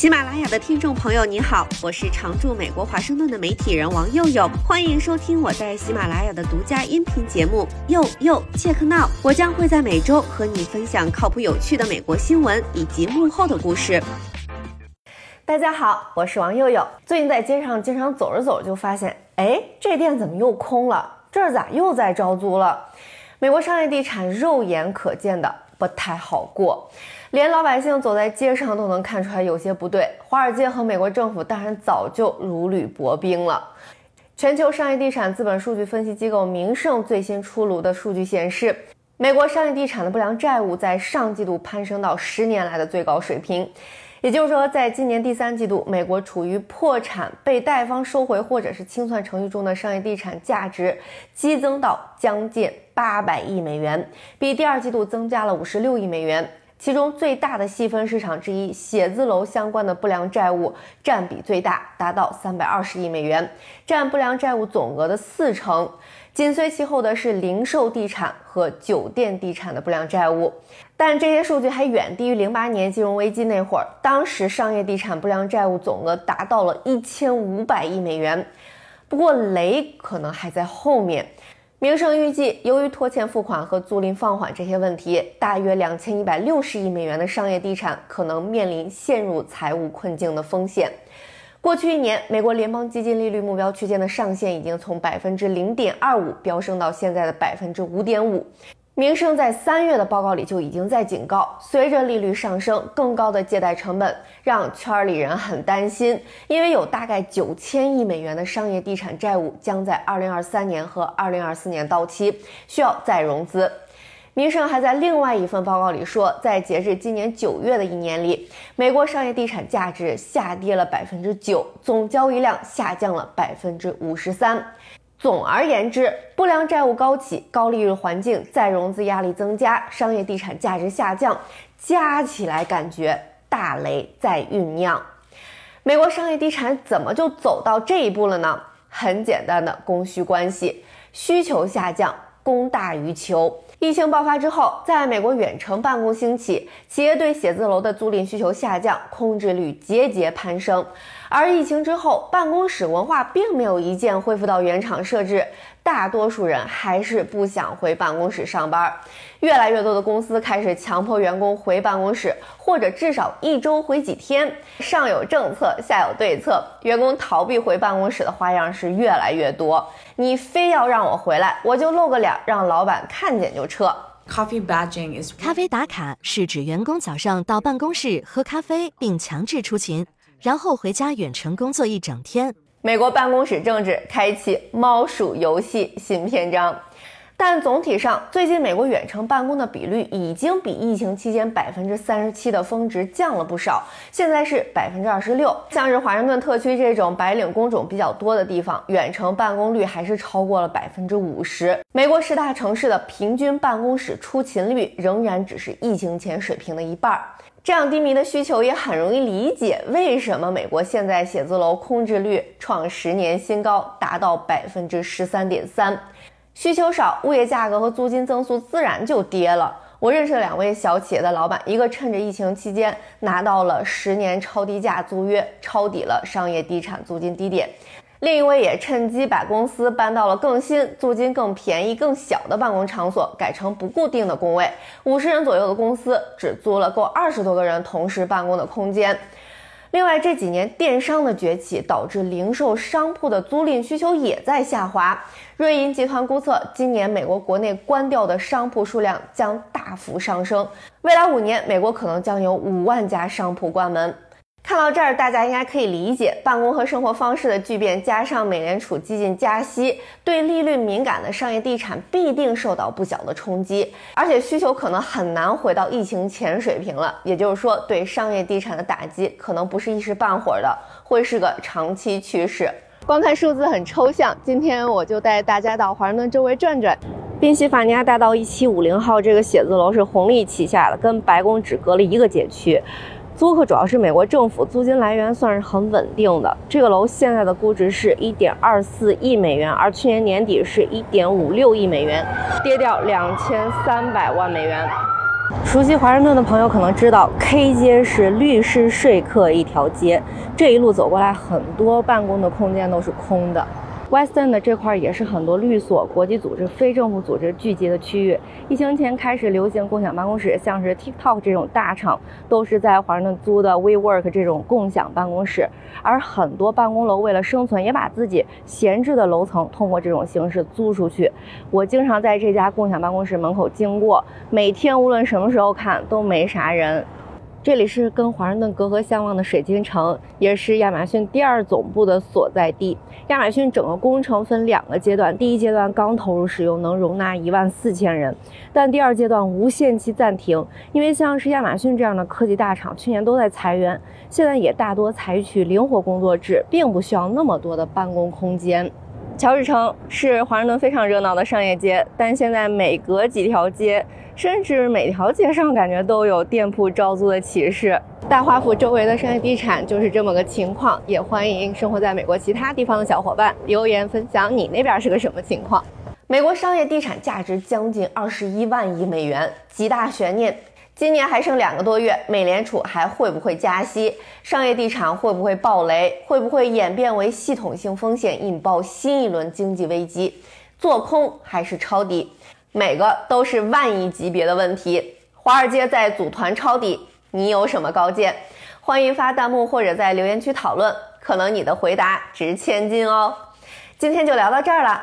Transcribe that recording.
喜马拉雅的听众朋友，你好，我是常驻美国华盛顿的媒体人王佑佑，欢迎收听我在喜马拉雅的独家音频节目《佑佑切克闹》。我将会在每周和你分享靠谱有趣的美国新闻以及幕后的故事。大家好，我是王佑佑。最近在街上经常走着走着就发现，哎，这店怎么又空了？这儿咋又在招租了？美国商业地产肉眼可见的不太好过。连老百姓走在街上都能看出来有些不对，华尔街和美国政府当然早就如履薄冰了。全球商业地产资本数据分析机构名胜最新出炉的数据显示，美国商业地产的不良债务在上季度攀升到十年来的最高水平，也就是说，在今年第三季度，美国处于破产、被贷方收回或者是清算程序中的商业地产价值激增到将近八百亿美元，比第二季度增加了五十六亿美元。其中最大的细分市场之一，写字楼相关的不良债务占比最大，达到三百二十亿美元，占不良债务总额的四成。紧随其后的是零售地产和酒店地产的不良债务，但这些数据还远低于零八年金融危机那会儿，当时商业地产不良债务总额达到了一千五百亿美元。不过雷可能还在后面。名声预计，由于拖欠付款和租赁放缓这些问题，大约两千一百六十亿美元的商业地产可能面临陷入财务困境的风险。过去一年，美国联邦基金利率目标区间的上限已经从百分之零点二五飙升到现在的百分之五点五。明晟在三月的报告里就已经在警告，随着利率上升，更高的借贷成本让圈里人很担心，因为有大概九千亿美元的商业地产债务将在二零二三年和二零二四年到期，需要再融资。明晟还在另外一份报告里说，在截至今年九月的一年里，美国商业地产价值下跌了百分之九，总交易量下降了百分之五十三。总而言之，不良债务高企、高利率环境、再融资压力增加、商业地产价值下降，加起来感觉大雷在酝酿。美国商业地产怎么就走到这一步了呢？很简单的供需关系，需求下降，供大于求。疫情爆发之后，在美国远程办公兴起，企业对写字楼的租赁需求下降，空置率节节攀升。而疫情之后，办公室文化并没有一键恢复到原厂设置，大多数人还是不想回办公室上班。越来越多的公司开始强迫员工回办公室，或者至少一周回几天。上有政策，下有对策，员工逃避回办公室的花样是越来越多。你非要让我回来，我就露个脸，让老板看见就撤。Coffee badging is 咖啡打卡是指员工早上到办公室喝咖啡，并强制出勤。然后回家远程工作一整天。美国办公室政治开启猫鼠游戏新篇章，但总体上，最近美国远程办公的比率已经比疫情期间百分之三十七的峰值降了不少，现在是百分之二十六。像是华盛顿特区这种白领工种比较多的地方，远程办公率还是超过了百分之五十。美国十大城市的平均办公室出勤率仍然只是疫情前水平的一半。这样低迷的需求也很容易理解，为什么美国现在写字楼空置率创十年新高，达到百分之十三点三。需求少，物业价格和租金增速自然就跌了。我认识两位小企业的老板，一个趁着疫情期间拿到了十年超低价租约，抄底了商业地产租金低点。另一位也趁机把公司搬到了更新、租金更便宜、更小的办公场所，改成不固定的工位，五十人左右的公司只租了够二十多个人同时办公的空间。另外，这几年电商的崛起导致零售商铺的租赁需求也在下滑。瑞银集团估测，今年美国国内关掉的商铺数量将大幅上升，未来五年，美国可能将有五万家商铺关门。看到这儿，大家应该可以理解，办公和生活方式的巨变，加上美联储激进加息，对利率敏感的商业地产必定受到不小的冲击，而且需求可能很难回到疫情前水平了。也就是说，对商业地产的打击可能不是一时半会儿的，会是个长期趋势。光看数字很抽象，今天我就带大家到华盛顿周围转转。宾夕法尼亚大道一七五零号这个写字楼是红利旗下的，跟白宫只隔了一个街区。租客主要是美国政府，租金来源算是很稳定的。这个楼现在的估值是一点二四亿美元，而去年年底是一点五六亿美元，跌掉两千三百万美元。熟悉华盛顿的朋友可能知道，K 街是律师说客一条街，这一路走过来，很多办公的空间都是空的。West End 这块也是很多律所、国际组织、非政府组织聚集的区域。疫情前开始流行共享办公室，像是 TikTok 这种大厂都是在华盛顿租的 WeWork 这种共享办公室。而很多办公楼为了生存，也把自己闲置的楼层通过这种形式租出去。我经常在这家共享办公室门口经过，每天无论什么时候看都没啥人。这里是跟华盛顿隔河相望的水晶城，也是亚马逊第二总部的所在地。亚马逊整个工程分两个阶段，第一阶段刚投入使用，能容纳一万四千人，但第二阶段无限期暂停，因为像是亚马逊这样的科技大厂去年都在裁员，现在也大多采取灵活工作制，并不需要那么多的办公空间。乔治城是华盛顿非常热闹的商业街，但现在每隔几条街。甚至每条街上感觉都有店铺招租的启示。大华府周围的商业地产就是这么个情况。也欢迎生活在美国其他地方的小伙伴留言分享你那边是个什么情况。美国商业地产价值将近二十一万亿美元，极大悬念。今年还剩两个多月，美联储还会不会加息？商业地产会不会爆雷？会不会演变为系统性风险，引爆新一轮经济危机？做空还是抄底？每个都是万亿级别的问题，华尔街在组团抄底，你有什么高见？欢迎发弹幕或者在留言区讨论，可能你的回答值千金哦。今天就聊到这儿了，